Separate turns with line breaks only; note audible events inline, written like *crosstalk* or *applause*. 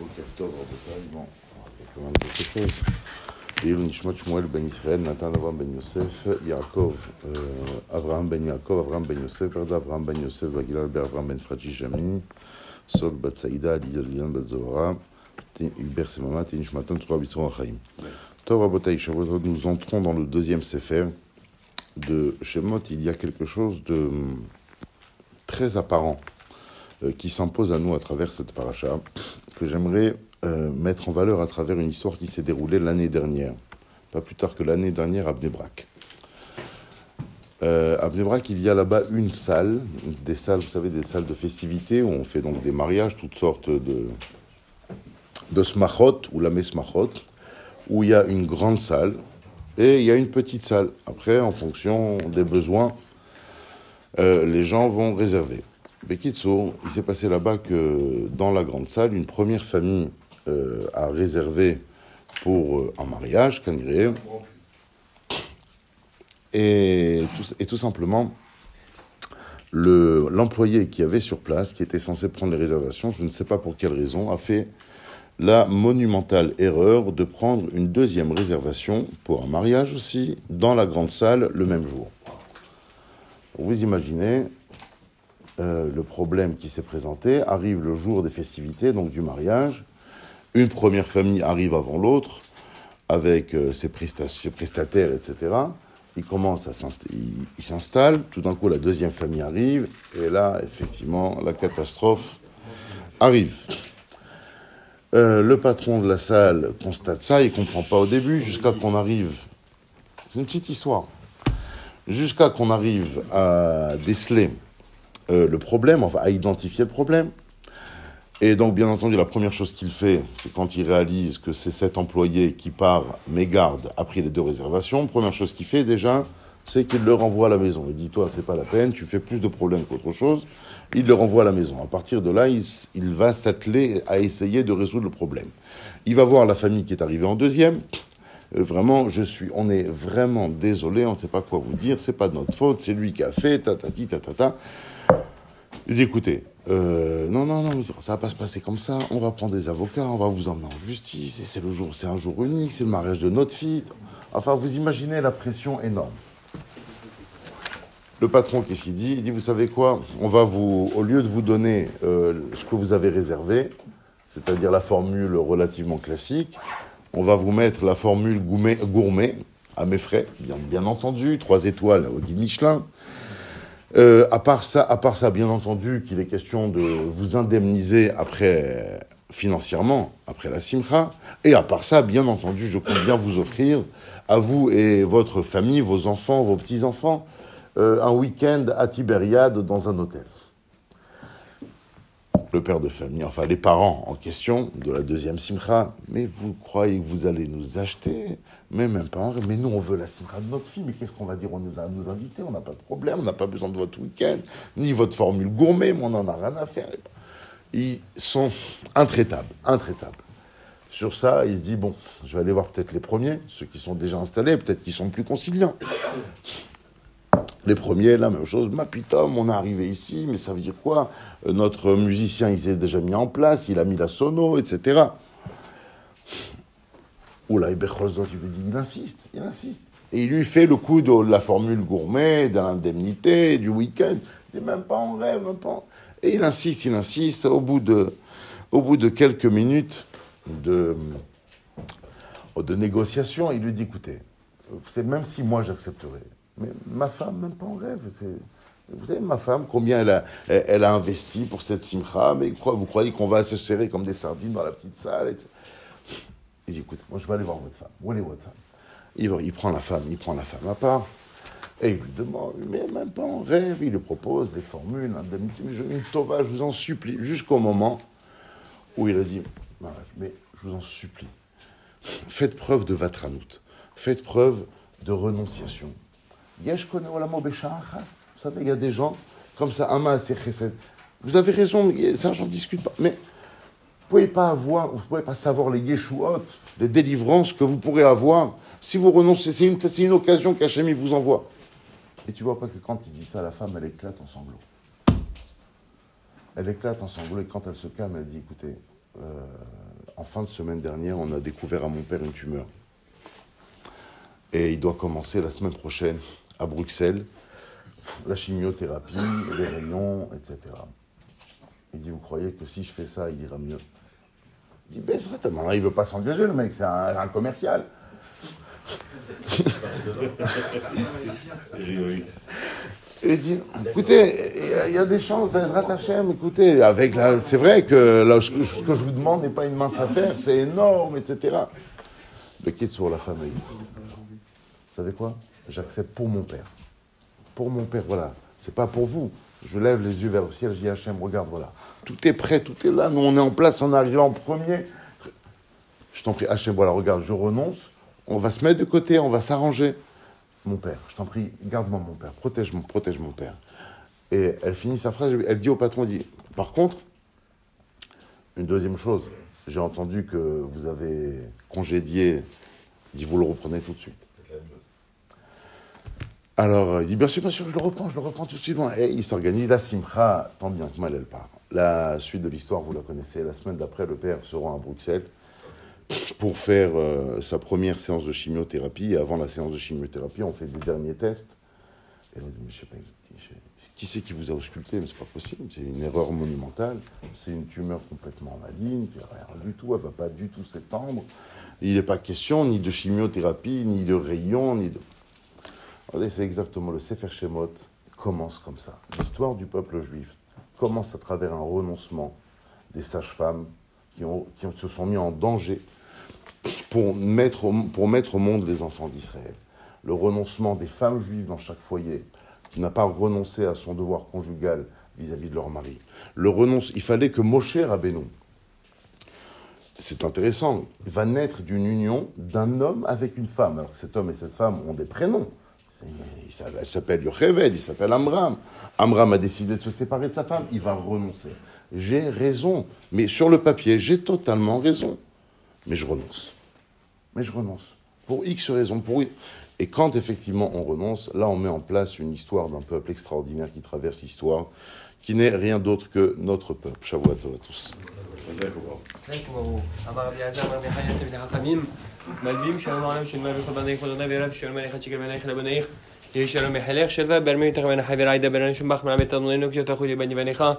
Bokertov, bon, on va quelque chose. Yilou Nishmat Shmuel ben Israël, Nathan Avram ben Yosef, Yaakov, euh, Avram ben Yaakov, Avram ben Yosef, Verda Avram ben Yosef, Bagilal ben Avram ben Fradji Jami, Sol bat Saïda, Lilian bat Zohara, Hubert Semama, Tinishmatan, Tzura Bisson Achaim. Tov Abotai Shavuot, nous entrons dans le deuxième Sefer de Shemot. Il y a quelque chose de hum, très apparent euh, qui s'impose à nous à travers cette paracha que j'aimerais euh, mettre en valeur à travers une histoire qui s'est déroulée l'année dernière, pas plus tard que l'année dernière à Bnebrak. Euh, à Bnebrak, il y a là-bas une salle, des salles, vous savez, des salles de festivités où on fait donc des mariages, toutes sortes de, de smachot ou la smachot, où il y a une grande salle et il y a une petite salle. Après, en fonction des besoins, euh, les gens vont réserver. Bekitso, il s'est passé là-bas que dans la grande salle, une première famille euh, a réservé pour euh, un mariage, Kaniré. Et tout, et tout simplement, le- l'employé qui avait sur place, qui était censé prendre les réservations, je ne sais pas pour quelle raison, a fait la monumentale erreur de prendre une deuxième réservation pour un mariage aussi dans la grande salle le même jour. Vous imaginez euh, le problème qui s'est présenté, arrive le jour des festivités, donc du mariage, une première famille arrive avant l'autre, avec euh, ses, ses prestataires, etc. Ils commencent à s'installent, tout d'un coup la deuxième famille arrive, et là, effectivement, la catastrophe arrive. Euh, le patron de la salle constate ça, il comprend pas au début, jusqu'à qu'on arrive. C'est une petite histoire. Jusqu'à qu'on arrive à déceler euh, le problème, enfin à identifier le problème. Et donc, bien entendu, la première chose qu'il fait, c'est quand il réalise que c'est cet employé qui part, mais garde, a pris les deux réservations, première chose qu'il fait déjà, c'est qu'il le renvoie à la maison. Il dit, toi, c'est pas la peine, tu fais plus de problèmes qu'autre chose. Il le renvoie à la maison. À partir de là, il, va s'atteler à essayer de résoudre le problème. Il va voir la famille qui est arrivée en deuxième. Euh, vraiment, je on est vraiment désolé, on ne sait pas quoi vous dire, c'est pas de notre faute, c'est lui qui a fait, tatati, tatata. Il dit, écoutez, euh, non, non, non, ça va pas se passer comme ça. On va prendre des avocats, on va vous emmener en justice. C'est le jour, c'est un jour unique, c'est le mariage de notre fille. Enfin, vous imaginez la pression énorme. Le patron, qu'est-ce qu'il dit? Il dit, vous savez quoi? On va vous, au lieu de vous donner euh, ce que vous avez réservé, c'est-à-dire la formule relativement classique, on va vous mettre la formule gourmet, à mes frais, bien, entendu, trois étoiles au guide Michelin. Euh, à part ça, à part ça, bien entendu, qu'il est question de vous indemniser financièrement après la simcha, et à part ça, bien entendu, je compte bien vous offrir à vous et votre famille, vos enfants, vos petits enfants, euh, un week-end à Tibériade dans un hôtel. Le père de famille, enfin les parents en question de la deuxième simcha, mais vous croyez que vous allez nous acheter? Mais même pas. Mais nous, on veut la simcha de notre fille, mais qu'est-ce qu'on va dire? On nous a nous inviter, on n'a pas de problème, on n'a pas besoin de votre week-end, ni votre formule gourmet, mais on n'en a rien à faire. Ils sont intraitables, intraitables. Sur ça, il se dit, bon, je vais aller voir peut-être les premiers, ceux qui sont déjà installés, peut-être qu'ils sont plus conciliants. Les premiers, la même chose. Ma putain, on est arrivé ici, mais ça veut dire quoi? Euh, Notre musicien, il s'est déjà mis en place, il a mis la sono, etc. Oula, et Becholzot, il dit, il insiste, il insiste. Et il lui fait le coup de la formule gourmet, de l'indemnité, du week-end. Il dit, même pas en rêve, même pas. Et il insiste, il insiste. Au bout de, au bout de quelques minutes de, de négociation, il lui dit, écoutez, c'est même si moi j'accepterais, mais ma femme, même pas en rêve. Vous savez, ma femme, combien elle a, elle, a investi pour cette simcha, mais vous croyez qu'on va se serrer comme des sardines dans la petite salle etc. Il dit, écoute, moi je vais aller voir votre femme. Où est votre femme? Il, prend la femme, il prend la femme à part, et il lui demande, mais même pas en rêve, il lui propose les formules, une tova, je vous en supplie, jusqu'au moment où il a dit, mais je vous en supplie, faites preuve de vatranout, faites preuve de renonciation. Vous savez, il y a des gens comme ça, Ama c'est chesed. Vous avez raison, ça j'en discute pas, mais vous pouvez pas avoir, vous pouvez pas savoir les yeshuot, les délivrances que vous pourrez avoir si vous renoncez. C'est une, une occasion qu'Hachem vous envoie. Et tu vois pas que quand il dit ça, la femme elle éclate en sanglots. Elle éclate en sanglots et quand elle se calme, elle dit écoutez, euh, en fin de semaine dernière, on a découvert à mon père une tumeur. Et il doit commencer la semaine prochaine à Bruxelles, la chimiothérapie, les rayons, etc. Il dit, vous croyez que si je fais ça, il ira mieux? Il dit, ben, il ne veut pas s'engager, le mec, c'est un, commercial. *laughs* il dit, écoutez, il y a des chances, ça se mais écoutez, avec la, c'est vrai que ce que je vous demande n'est pas une mince affaire, c'est énorme, etc. Mais quitte sur la famille. Vous savez quoi? J'accepte pour mon père. Pour mon père, voilà. C'est pas pour vous. Je lève les yeux vers le ciel, je dis Hachem, regarde, voilà. Tout est prêt, tout est là. Nous, on est en place, on arrive en premier. Je t'en prie, Hachem, voilà, regarde, je renonce. On va se mettre de côté, on va s'arranger. Mon père, je t'en prie, garde-moi mon père, protège mon, protège mon père. Et elle finit sa phrase, elle dit au patron, dit, par contre, une deuxième chose, j'ai entendu que vous avez congédié, dit, vous le reprenez tout de suite. Alors, il dit, bien sûr, bien sûr, je le reprends, je le reprends tout de suite. Et il s'organise, la simcha, tant bien que mal, elle part. La suite de l'histoire, vous la connaissez. La semaine d'après, le père se rend à Bruxelles pour faire euh, sa première séance de chimiothérapie. Et avant la séance de chimiothérapie, on fait des derniers tests. Et on dit, mais je sais pas, qui c'est qui vous a ausculté? Mais c'est pas possible, c'est une erreur monumentale. C'est une tumeur complètement maligne, qui rien du tout, elle va pas du tout s'étendre. Il n'est pas question ni de chimiothérapie, ni de rayons, ni de c'est exactement le Sefer Shemot commence comme ça. L'histoire du peuple juif commence à travers un renoncement des sages-femmes qui, se sont mis en danger pour mettre, au, pour mettre au monde les enfants d'Israël. Le renoncement des femmes juives dans chaque foyer, qui n'a pas renoncé à son devoir conjugal vis-à-vis de leur mari. Le il fallait que Moshe Rabbeinu, c'est intéressant, va naître d'une union d'un homme avec une femme. Alors que cet homme et cette femme ont des prénoms. Elle s'appelle Yocheved, il s'appelle Amram. Amram a décidé de se séparer de sa femme, il va renoncer. J'ai raison, mais sur le papier, j'ai totalement raison. Mais je renonce. Mais je renonce. Pour X raisons. Pour... Et quand effectivement on renonce, là on met en place une histoire d'un peuple extraordinaire qui traverse l'histoire, qui n'est rien d'autre que notre peuple. Shavuot à tous. ازيكم بابا ازيكم بابا اما ربي عزام ربي حياتي بن حقميم ملبيم شنو معنا شنو ما بيخو بنايخ ولا نبي رب شنو ما يخش كمان يخ لبنايخ يشرم يحليخ شلفا برمي تخمن حبير عيدا برنشم بخ من عبيت تنوينو كشفت أخوي بني بنيخا